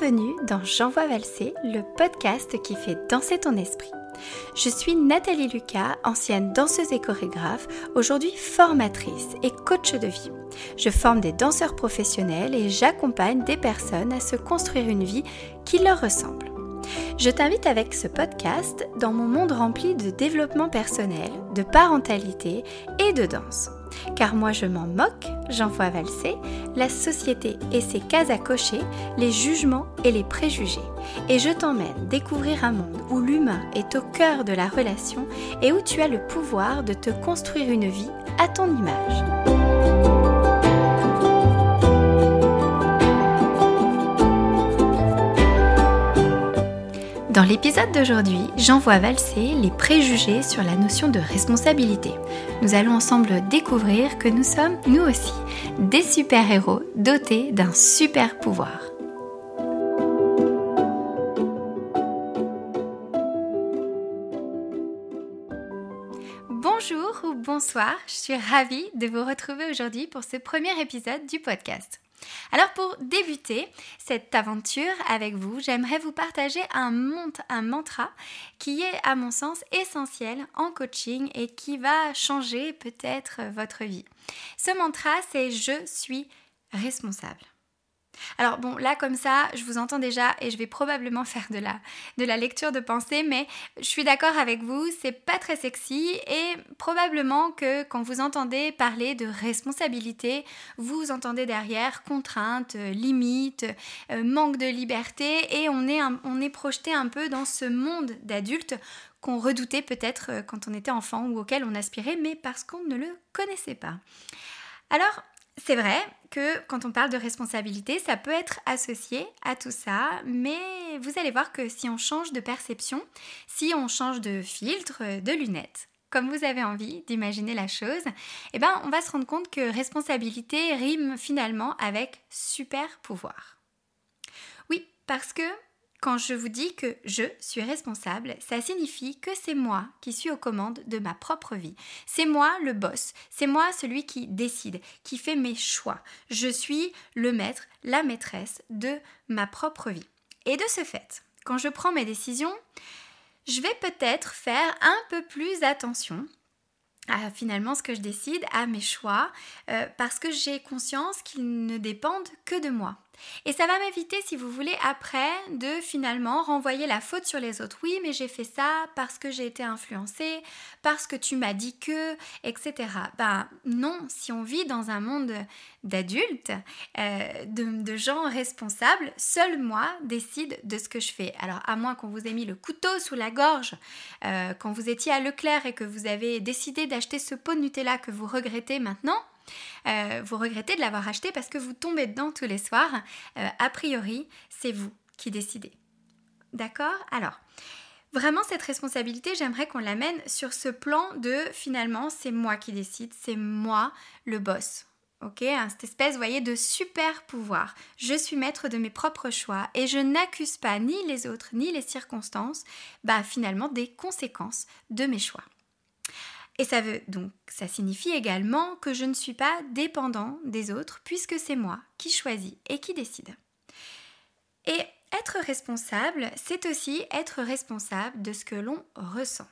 Bienvenue dans J'envoie valser, le podcast qui fait danser ton esprit. Je suis Nathalie Lucas, ancienne danseuse et chorégraphe, aujourd'hui formatrice et coach de vie. Je forme des danseurs professionnels et j'accompagne des personnes à se construire une vie qui leur ressemble. Je t'invite avec ce podcast dans mon monde rempli de développement personnel, de parentalité et de danse. Car moi je m'en moque, j'envoie valser, la société et ses cases à cocher, les jugements et les préjugés. Et je t'emmène découvrir un monde où l'humain est au cœur de la relation et où tu as le pouvoir de te construire une vie à ton image. Dans l'épisode d'aujourd'hui, j'envoie valser les préjugés sur la notion de responsabilité. Nous allons ensemble découvrir que nous sommes, nous aussi, des super-héros dotés d'un super pouvoir. Bonjour ou bonsoir, je suis ravie de vous retrouver aujourd'hui pour ce premier épisode du podcast. Alors pour débuter cette aventure avec vous, j'aimerais vous partager un, mantra qui est à mon sens essentiel en coaching et qui va changer peut-être votre vie. Ce mantra, c'est je suis responsable. Alors bon, là comme ça, je vous entends déjà et je vais probablement faire de la, de la lecture de pensée, mais je suis d'accord avec vous, c'est pas très sexy et probablement que quand vous entendez parler de responsabilité, vous entendez derrière contraintes, limites, euh, manque de liberté et on est, on est projeté un peu dans ce monde d'adultes qu'on redoutait peut-être euh, quand on était enfant ou auquel on aspirait, mais parce qu'on ne le connaissait pas. Alors, c'est vrai que quand on parle de responsabilité, ça peut être associé à tout ça, mais vous allez voir que si on change de perception, si on change de filtre, de lunettes, comme vous avez envie d'imaginer la chose, eh ben on va se rendre compte que responsabilité rime finalement avec super pouvoir. Oui, parce que quand je vous dis que je suis responsable, ça signifie que c'est moi qui suis aux commandes de ma propre vie. C'est moi le boss, c'est moi celui qui décide, qui fait mes choix. Je suis le maître, la maîtresse de ma propre vie. Et de ce fait, quand je prends mes décisions, je vais peut-être faire un peu plus attention à finalement ce que je décide, à mes choix, euh, parce que j'ai conscience qu'ils ne dépendent que de moi. Et ça va m'éviter, si vous voulez, après, de finalement renvoyer la faute sur les autres. Oui, mais j'ai fait ça parce que j'ai été influencée, parce que tu m'as dit que, etc. Ben non, si on vit dans un monde d'adultes, euh, de, gens responsables, seul moi décide de ce que je fais. Alors à moins qu'on vous ait mis le couteau sous la gorge euh, quand vous étiez à Leclerc et que vous avez décidé d'acheter ce pot de Nutella que vous regrettez maintenant, euh, vous regrettez de l'avoir acheté parce que vous tombez dedans tous les soirs. Euh, a priori, c'est vous qui décidez. D'accord? Alors, vraiment cette responsabilité, j'aimerais qu'on l'amène sur ce plan de finalement, c'est moi qui décide, c'est moi le boss. Ok, hein, cette espèce, vous voyez, de super pouvoir. Je suis maître de mes propres choix et je n'accuse pas ni les autres ni les circonstances, bah finalement des conséquences de mes choix. Et ça veut donc, ça signifie également que je ne suis pas dépendant des autres puisque c'est moi qui choisis et qui décide. Et être responsable, c'est aussi être responsable de ce que l'on ressent.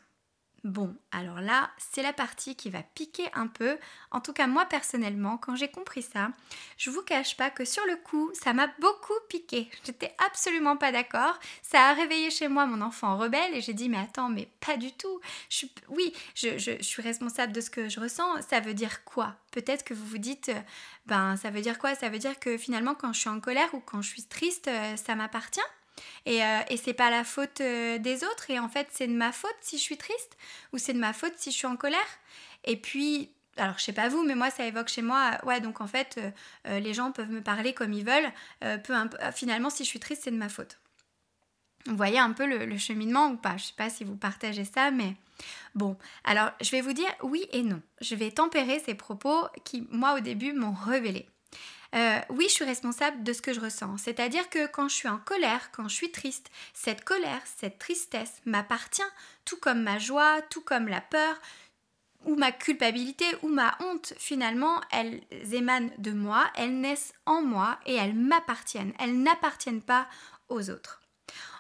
Bon, alors là, c'est la partie qui va piquer un peu. En tout cas, moi personnellement, quand j'ai compris ça, je vous cache pas que sur le coup, ça m'a beaucoup piqué. J'étais absolument pas d'accord. Ça a réveillé chez moi mon enfant rebelle et j'ai dit mais attends, mais pas du tout. Oui, je, je, suis responsable de ce que je ressens. Ça veut dire quoi? Peut-être que vous vous dites, ben ça veut dire quoi? Ça veut dire que finalement, quand je suis en colère ou quand je suis triste, euh, ça m'appartient? Et, euh, et c'est pas la faute euh, des autres. Et en fait, c'est de ma faute si je suis triste ou c'est de ma faute si je suis en colère. Et puis, alors je sais pas vous, mais moi ça évoque chez moi, ouais, donc en fait, euh, les gens peuvent me parler comme ils veulent. peu finalement, si je suis triste, c'est de ma faute. Vous voyez un peu le, le, cheminement ou pas? Je sais pas si vous partagez ça, mais bon. Alors, je vais vous dire oui et non. Je vais tempérer ces propos qui, moi, au début, m'ont révélé. Euh, oui, je suis responsable de ce que je ressens. C'est-à-dire que quand je suis en colère, quand je suis triste, cette colère, cette tristesse m'appartient, tout comme ma joie, tout comme la peur. ou ma culpabilité ou ma honte, finalement, elles émanent de moi, elles naissent en moi et elles m'appartiennent. Elles n'appartiennent pas aux autres.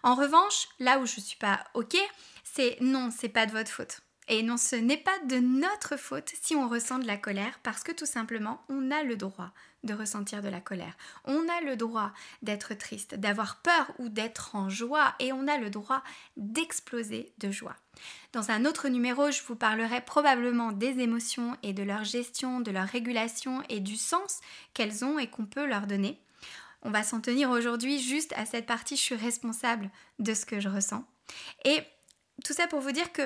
En revanche, là où je ne suis pas OK, c'est non, c'est pas de votre faute. Et non, ce n'est pas de notre faute si on ressent de la colère parce que tout simplement, on a le droit de ressentir de la colère. On a le droit d'être triste, d'avoir peur ou d'être en joie et on a le droit d'exploser de joie. Dans un autre numéro, je vous parlerai probablement des émotions et de leur gestion, de leur régulation et du sens qu'elles ont et qu'on peut leur donner. On va s'en tenir aujourd'hui juste à cette partie je suis responsable de ce que je ressens. Et tout ça pour vous dire que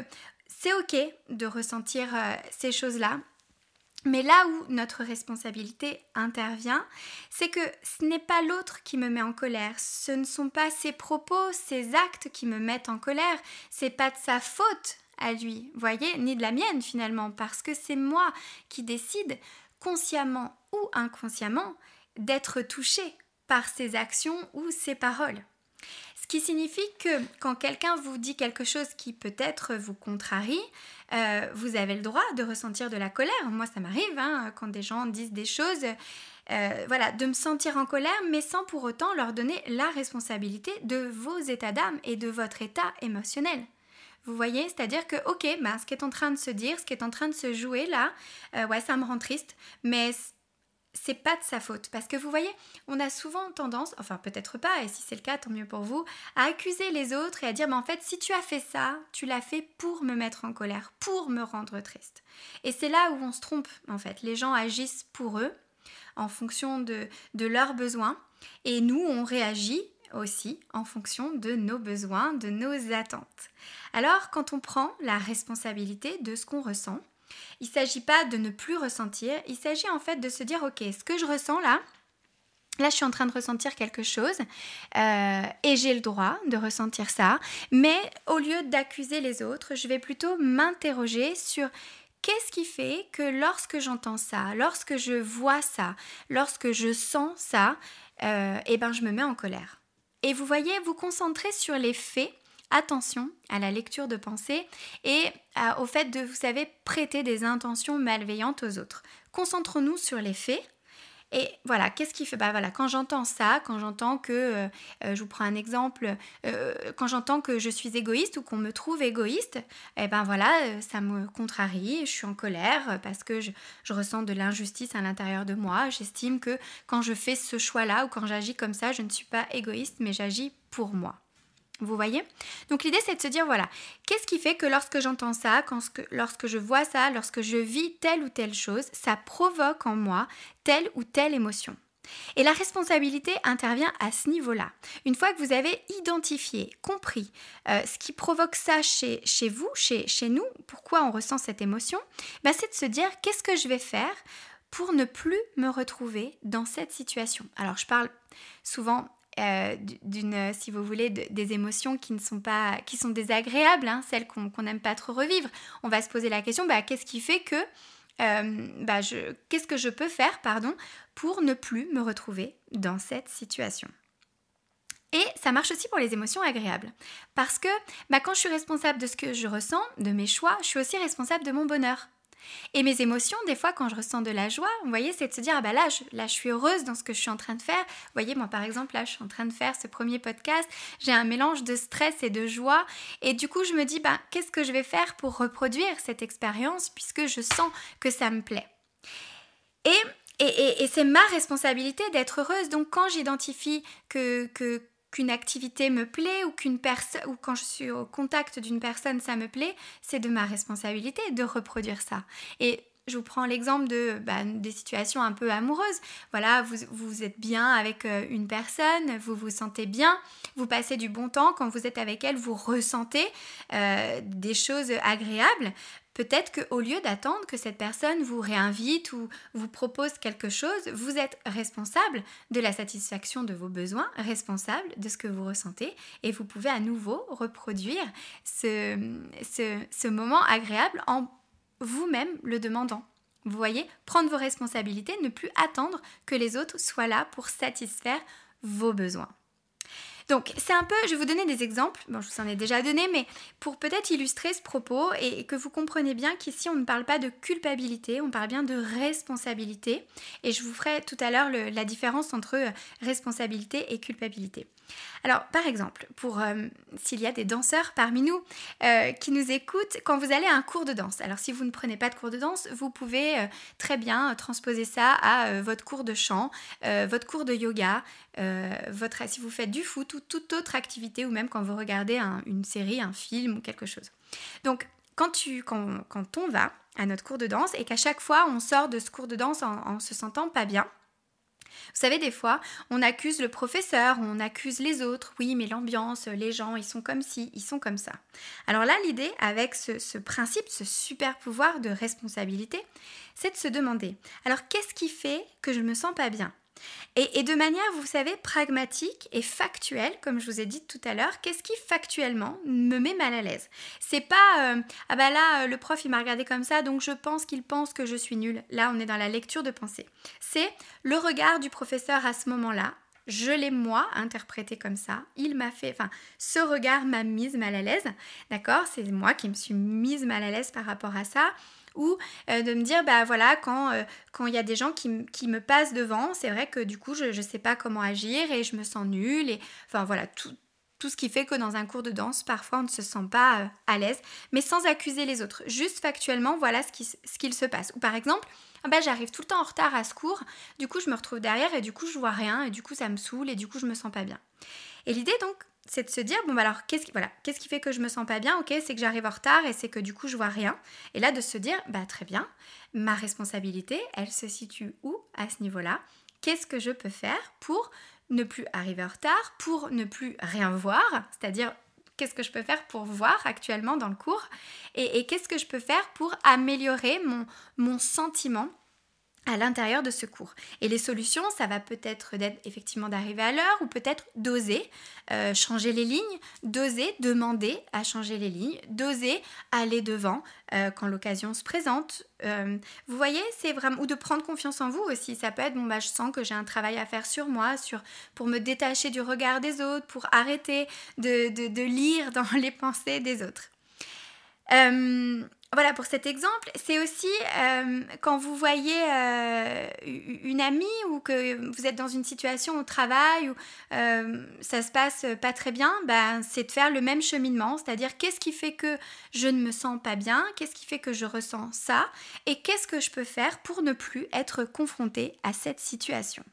c'est ok de ressentir euh, ces choses-là. Mais là où notre responsabilité intervient, c'est que ce n'est pas l'autre qui me met en colère, ce ne sont pas ses propos, ses actes qui me mettent en colère, c'est pas de sa faute à lui, voyez, ni de la mienne finalement, parce que c'est moi qui décide, consciemment ou inconsciemment, d'être touché par ses actions ou ses paroles. Ce qui signifie que quand quelqu'un vous dit quelque chose qui peut-être vous contrarie, euh, vous avez le droit de ressentir de la colère. Moi, ça m'arrive hein, quand des gens disent des choses. Euh, voilà, de me sentir en colère, mais sans pour autant leur donner la responsabilité de vos états d'âme et de votre état émotionnel. Vous voyez, c'est-à-dire que, ok, bah, ce qui est en train de se dire, ce qui est en train de se jouer là, euh, ça me rend triste, mais c'est pas de sa faute. Parce que vous voyez, on a souvent tendance, enfin peut-être pas, et si c'est le cas, tant mieux pour vous, à accuser les autres et à dire, mais en fait, si tu as fait ça, tu l'as fait pour me mettre en colère, pour me rendre triste. Et c'est là où on se trompe, en fait. Les gens agissent pour eux, en fonction de, de leurs besoins, et nous, on réagit aussi en fonction de nos besoins, de nos attentes. Alors, quand on prend la responsabilité de ce qu'on ressent, il ne s'agit pas de ne plus ressentir, il s'agit en fait de se dire, ok, ce que je ressens là, Là, je suis en train de ressentir quelque chose euh, et j'ai le droit de ressentir ça. Mais au lieu d'accuser les autres, je vais plutôt m'interroger sur qu'est-ce qui fait que lorsque j'entends ça, lorsque je vois ça, lorsque je sens ça, euh, eh ben, je me mets en colère. Et vous voyez, vous concentrez sur les faits attention à la lecture de pensée et au fait de, vous savez, prêter des intentions malveillantes aux autres. Concentrons-nous sur les faits. Et voilà, qu'est-ce qui fait Bah quand j'entends ça, quand j'entends que, euh, euh, je vous prends un exemple, euh, quand j'entends que je suis égoïste ou qu'on me trouve égoïste, eh ben voilà, ça me contrarie, je suis en colère parce que je ressens de l'injustice à l'intérieur de moi. J'estime que quand je fais ce choix-là ou quand j'agis comme ça, je ne suis pas égoïste, mais j'agis pour moi. Vous voyez? Donc l'idée c'est de se dire voilà, qu'est-ce qui fait que lorsque j'entends ça, lorsque je vois ça, lorsque je vis telle ou telle chose, ça provoque en moi telle ou telle émotion? Et la responsabilité intervient à ce niveau-là. Une fois que vous avez identifié, compris euh, ce qui provoque ça chez, vous, chez, chez nous, pourquoi on ressent cette émotion, bah, c'est de se dire qu'est-ce que je vais faire pour ne plus me retrouver dans cette situation? Alors je parle souvent euh, d'une, si vous voulez, des émotions qui ne sont pas, qui sont désagréables, hein, celles qu'on n'aime pas trop revivre. On va se poser la question, bah, qu'est-ce qui fait que, euh, bah, je, qu'est-ce que je peux faire, pardon, pour ne plus me retrouver dans cette situation? Et ça marche aussi pour les émotions agréables. Parce que bah, quand je suis responsable de ce que je ressens, de mes choix, je suis aussi responsable de mon bonheur. Et mes émotions, des fois, quand je ressens de la joie, vous voyez, c'est de se dire, ah bah là je, là, je suis heureuse dans ce que je suis en train de faire. Vous voyez, moi, par exemple, là, je suis en train de faire ce premier podcast. J'ai un mélange de stress et de joie. Et du coup, je me dis, bah, qu'est-ce que je vais faire pour reproduire cette expérience puisque je sens que ça me plaît? Et, et, et, c'est ma responsabilité d'être heureuse. Donc, quand j'identifie que, que qu'une activité me plaît ou qu'une personne ou quand je suis au contact d'une personne ça me plaît, c'est de ma responsabilité de reproduire ça. Et je vous prends l'exemple de bah, des situations un peu amoureuses. Voilà, vous, vous êtes bien avec euh, une personne, vous vous sentez bien, vous passez du bon temps. Quand vous êtes avec elle, vous ressentez euh, des choses agréables. Peut-être qu'au lieu d'attendre que cette personne vous réinvite ou vous propose quelque chose, vous êtes responsable de la satisfaction de vos besoins, responsable de ce que vous ressentez et vous pouvez à nouveau reproduire ce, moment agréable en vous-même le demandant. Vous voyez, prendre vos responsabilités, ne plus attendre que les autres soient là pour satisfaire vos besoins. Donc c'est un peu, je vais vous donner des exemples, bon je vous en ai déjà donné, mais pour peut-être illustrer ce propos et que vous compreniez bien qu'ici on ne parle pas de culpabilité, on parle bien de responsabilité. Et je vous ferai tout à l'heure la différence entre responsabilité et culpabilité. Alors, par exemple, pour euh, s'il y a des danseurs parmi nous euh, qui nous écoutent, quand vous allez à un cours de danse, alors si vous ne prenez pas de cours de danse, vous pouvez euh, très bien transposer ça à votre cours de chant, votre cours de yoga, votre, si vous faites du foot ou toute autre activité, ou même quand vous regardez une série, un film ou quelque chose. Donc, quand, on va à notre cours de danse et qu'à chaque fois on sort de ce cours de danse en se sentant pas bien, vous savez, des fois, on accuse le professeur, on accuse les autres. Oui, mais l'ambiance, les gens, ils sont comme ci, ils sont comme ça. Alors là, l'idée avec ce, ce principe, ce super pouvoir de responsabilité, c'est de se demander, alors qu'est-ce qui fait que je me sens pas bien? Et, de manière, vous savez, pragmatique et factuelle, comme je vous ai dit tout à l'heure, qu'est-ce qui factuellement me met mal à l'aise? C'est pas euh, ah bah là euh, le prof il m'a regardé comme ça donc je pense qu'il pense que je suis nulle. Là on est dans la lecture de pensée. C'est le regard du professeur à ce moment-là. Je l'ai moi interprété comme ça. Il m'a fait, enfin, ce regard m'a mise mal à l'aise, d'accord? C'est moi qui me suis mise mal à l'aise par rapport à ça ou euh, de me dire bah voilà quand euh, quand il y a des gens qui, qui me passent devant c'est vrai que du coup je ne sais pas comment agir et je me sens nulle et enfin voilà tout, tout ce qui fait que dans un cours de danse, parfois on ne se sent pas euh, à l'aise, mais sans accuser les autres. Juste factuellement, voilà ce qu'il se passe. Ou par exemple, bah, j'arrive tout le temps en retard à ce cours, du coup je me retrouve derrière et du coup je vois rien et du coup ça me saoule et du coup je me sens pas bien. Et l'idée donc, c'est de se dire bon bah alors qu'est-ce qui voilà qu'est-ce qui fait que je me sens pas bien? Ok c'est que j'arrive en retard et c'est que du coup je vois rien. Et là de se dire bah très bien ma responsabilité elle se situe où à ce niveau là qu'est-ce que je peux faire pour ne plus arriver en retard pour ne plus rien voir? C'est-à-dire qu'est-ce que je peux faire pour voir actuellement dans le cours? Et, qu'est-ce que je peux faire pour améliorer mon sentiment à l'intérieur de ce cours. Et les solutions, ça va peut-être d'être effectivement d'arriver à l'heure ou peut-être d'oser euh, changer les lignes, d'oser demander à changer les lignes, d'oser aller devant euh, quand l'occasion se présente. Euh, vous voyez, c'est vraiment ou de prendre confiance en vous aussi. Ça peut être bon bah je sens que j'ai un travail à faire sur moi, sur pour me détacher du regard des autres, pour arrêter de, de, de lire dans les pensées des autres. Voilà pour cet exemple. C'est aussi euh, quand vous voyez euh, une amie ou que vous êtes dans une situation au travail où euh, ça se passe pas très bien, ben, c'est de faire le même cheminement, c'est-à-dire qu'est-ce qui fait que je ne me sens pas bien, qu'est-ce qui fait que je ressens ça? Et qu'est-ce que je peux faire pour ne plus être confrontée à cette situation?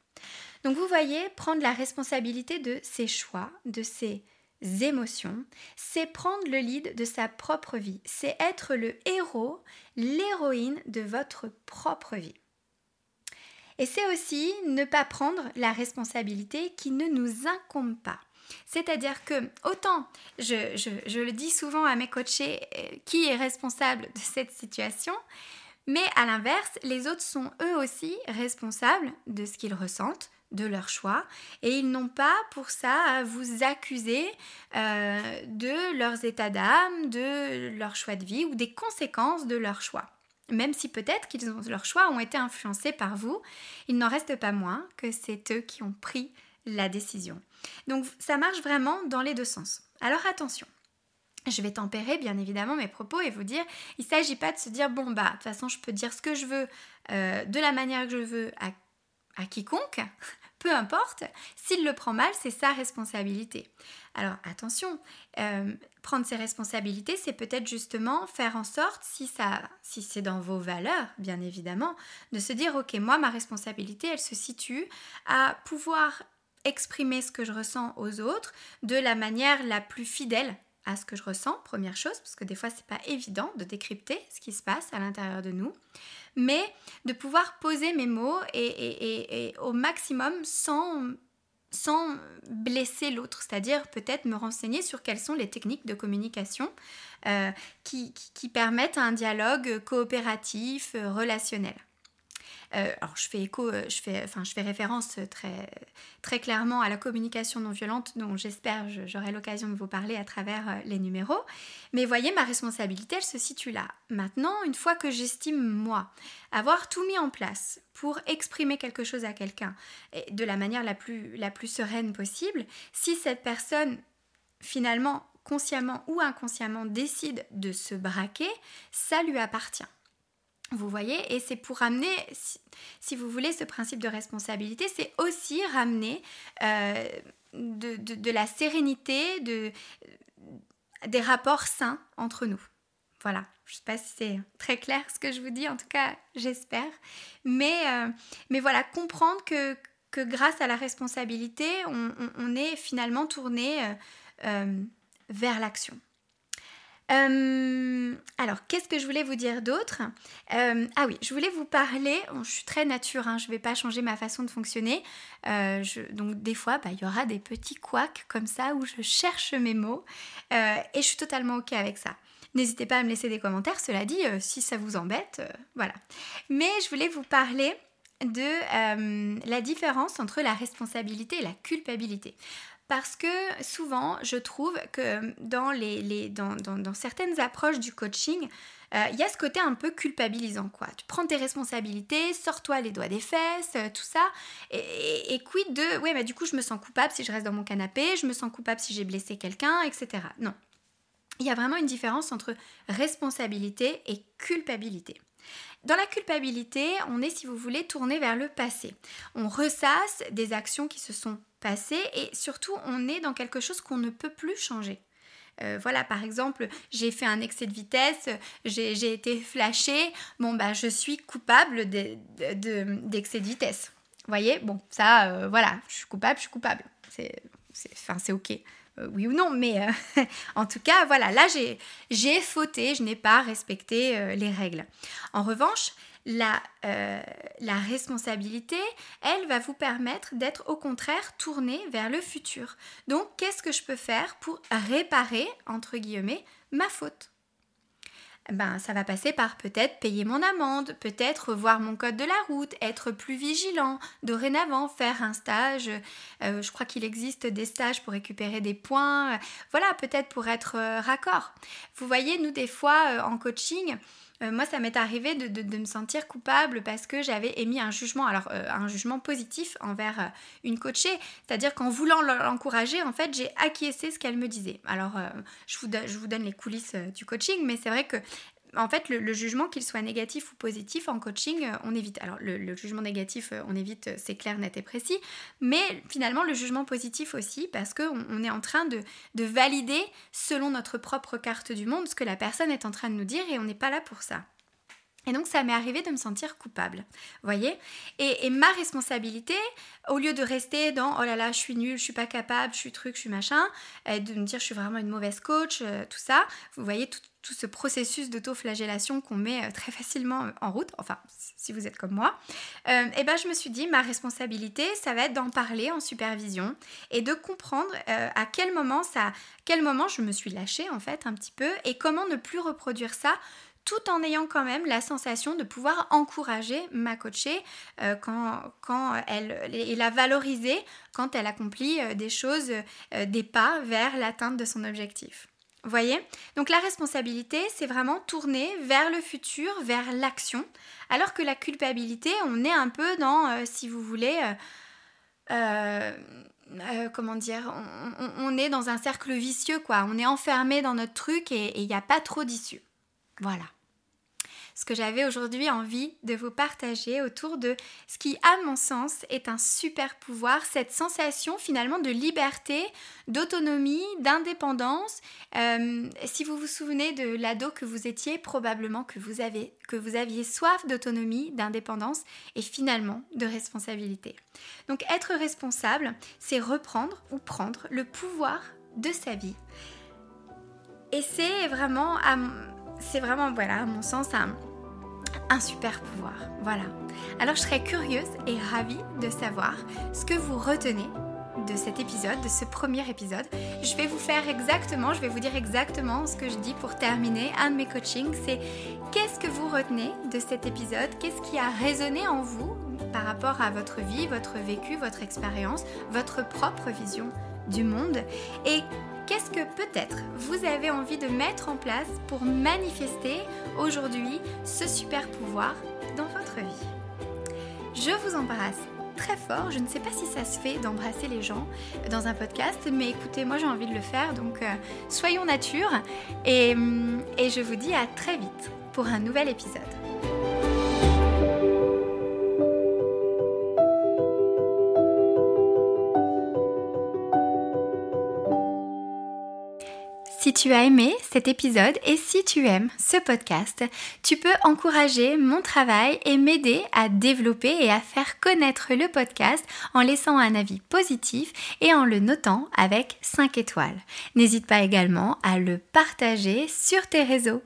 Donc vous voyez, prendre la responsabilité de ses choix, de ses émotions, c'est prendre le lead de sa propre vie, c'est être le héros, l'héroïne de votre propre vie. Et c'est aussi ne pas prendre la responsabilité qui ne nous incombe pas. C'est-à-dire que autant, je, je, le dis souvent à mes coachés, euh, qui est responsable de cette situation, mais à l'inverse, les autres sont eux aussi responsables de ce qu'ils ressentent, de leur choix et ils n'ont pas pour ça à vous accuser euh, de leurs états d'âme, de leur choix de vie ou des conséquences de leur choix. Même si peut-être qu'ils ont leurs choix ont été influencés par vous, il n'en reste pas moins que c'est eux qui ont pris la décision. Donc ça marche vraiment dans les deux sens. Alors attention, je vais tempérer bien évidemment mes propos et vous dire, il ne s'agit pas de se dire, bon bah de toute façon je peux dire ce que je veux euh, de la manière que je veux à, à quiconque, peu importe, s'il le prend mal, c'est sa responsabilité. Alors attention, euh, prendre ses responsabilités, c'est peut-être justement faire en sorte, si, ça, si c'est dans vos valeurs, bien évidemment, de se dire, ok, moi, ma responsabilité, elle se situe à pouvoir exprimer ce que je ressens aux autres de la manière la plus fidèle à ce que je ressens, première chose, parce que des fois c'est pas évident de décrypter ce qui se passe à l'intérieur de nous, mais de pouvoir poser mes mots et, au maximum sans, sans blesser l'autre, c'est-à-dire peut-être me renseigner sur quelles sont les techniques de communication euh, qui, qui, permettent un dialogue coopératif, relationnel. Euh, alors je fais écho, euh, je fais, enfin, je fais référence très, très clairement à la communication non violente dont j'espère j'aurai l'occasion de vous parler à travers euh, les numéros. Mais voyez, ma responsabilité, elle se situe là. Maintenant, une fois que j'estime, moi, avoir tout mis en place pour exprimer quelque chose à quelqu'un de la manière la plus, la plus sereine possible, si cette personne finalement consciemment ou inconsciemment décide de se braquer, ça lui appartient. Vous voyez, et c'est pour ramener, si, vous voulez, ce principe de responsabilité, c'est aussi ramener euh, de, la sérénité, de, des rapports sains entre nous. Voilà, je ne sais pas si c'est très clair ce que je vous dis, en tout cas j'espère. Mais, euh, voilà, comprendre que, que grâce à la responsabilité, on, est finalement tourné euh, vers l'action. Euh, alors, qu'est-ce que je voulais vous dire d'autre euh, Ah oui, je voulais vous parler, je suis très nature, hein, je ne vais pas changer ma façon de fonctionner. Euh, donc des fois, bah, il y aura des petits couacs comme ça où je cherche mes mots et je suis totalement OK avec ça. N'hésitez pas à me laisser des commentaires, cela dit, si ça vous embête, voilà. Mais je voulais vous parler de la différence entre la responsabilité et la culpabilité parce que souvent, je trouve que dans, certaines approches du coaching, euh, il y a ce côté un peu culpabilisant, quoi. Tu prends tes responsabilités, sors-toi les doigts des fesses, euh, tout ça, et, et, quid de, ouais, mais du coup, je me sens coupable si je reste dans mon canapé, je me sens coupable si j'ai blessé quelqu'un, etc. Non. Il y a vraiment une différence entre responsabilité et culpabilité. Dans la culpabilité, on est, si vous voulez, tourné vers le passé. On ressasse des actions qui se sont passées et surtout, on est dans quelque chose qu'on ne peut plus changer. Euh, voilà, par exemple, j'ai fait un excès de vitesse, j'ai été flashé, bon, bah, je suis coupable d'excès de, de, vitesse. Vous voyez, bon, ça, euh, voilà, je suis coupable, je suis coupable. C'est ok. Euh, oui ou non, mais euh, en tout cas, voilà, là j'ai fauté, je n'ai pas respecté euh, les règles. En revanche, la, la, responsabilité, elle va vous permettre d'être au contraire tourné vers le futur. Donc, qu'est-ce que je peux faire pour réparer, entre guillemets, ma faute? Ben, ça va passer par peut-être payer mon amende, peut-être voir mon code de la route, être plus vigilant, dorénavant faire un stage. Euh, je crois qu'il existe des stages pour récupérer des points. Voilà, peut-être pour être euh, raccord. Vous voyez, nous, des fois, euh, en coaching, euh, moi, ça m'est arrivé de, me sentir coupable parce que j'avais émis un jugement, alors euh, un jugement positif envers euh, une coachée. C'est-à-dire qu'en voulant l'encourager, en fait, j'ai acquiescé ce qu'elle me disait. Alors, je vous, je, vous donne les coulisses du coaching, mais c'est vrai que en fait, le, jugement, qu'il soit négatif ou positif, en coaching, euh, on évite. Alors, le, jugement négatif, euh, on évite, euh, c'est clair, net et précis. Mais finalement, le jugement positif aussi, parce qu'on on est en train de, valider, selon notre propre carte du monde, ce que la personne est en train de nous dire, et on n'est pas là pour ça. Et donc ça m'est arrivé de me sentir coupable, voyez? Et, ma responsabilité, au lieu de rester dans oh là là, je suis nulle, je suis pas capable, je suis truc, je suis machin, de me dire je suis vraiment une mauvaise coach, tout ça, vous voyez tout, ce processus d'auto-flagellation qu'on met euh, très facilement euh, en route, enfin si vous êtes comme moi, et euh, eh ben je me suis dit ma responsabilité ça va être d'en parler en supervision et de comprendre à quel moment ça, quel moment je me suis lâchée en fait un petit peu et comment ne plus reproduire ça tout en ayant quand même la sensation de pouvoir encourager ma coachée quand, quand elle, et la valoriser quand elle accomplit des choses, des pas vers l'atteinte de son objectif voyez? Donc la responsabilité, c'est vraiment tourner vers le futur, vers l'action, alors que la culpabilité, on est un peu dans, euh, si vous voulez, euh, euh, comment dire, on, est dans un cercle vicieux, quoi. On est enfermé dans notre truc et il n'y a pas trop d'issue. Voilà ce que j'avais aujourd'hui envie de vous partager autour de ce qui, à mon sens, est un super pouvoir, cette sensation finalement de liberté, d'autonomie, d'indépendance. Euh, si vous vous souvenez de l'ado que vous étiez, probablement que vous, que vous aviez soif d'autonomie, d'indépendance et finalement de responsabilité. Donc être responsable, c'est reprendre ou prendre le pouvoir de sa vie. Et c'est vraiment, c'est vraiment, voilà, à mon sens, un, super pouvoir. Voilà. Alors je serais curieuse et ravie de savoir ce que vous retenez de cet épisode, de ce premier épisode, je vais vous faire exactement, je vais vous dire exactement ce que je dis pour terminer un de mes coachings. C'est qu'est-ce que vous retenez de cet épisode? Qu'est-ce qui a résonné en vous par rapport à votre vie, votre vécu, votre expérience, votre propre vision du monde? Et qu'est-ce que peut-être vous avez envie de mettre en place pour manifester aujourd'hui ce super pouvoir dans votre vie? Je vous embrasse très fort. Je ne sais pas si ça se fait d'embrasser les gens dans un podcast, mais écoutez, moi j'ai envie de le faire, donc euh, soyons nature. Hum, et je vous dis à très vite pour un nouvel épisode. Tu as aimé cet épisode et si tu aimes ce podcast, tu peux encourager mon travail et m'aider à développer et à faire connaître le podcast en laissant un avis positif et en le notant avec 5 étoiles. N'hésite pas également à le partager sur tes réseaux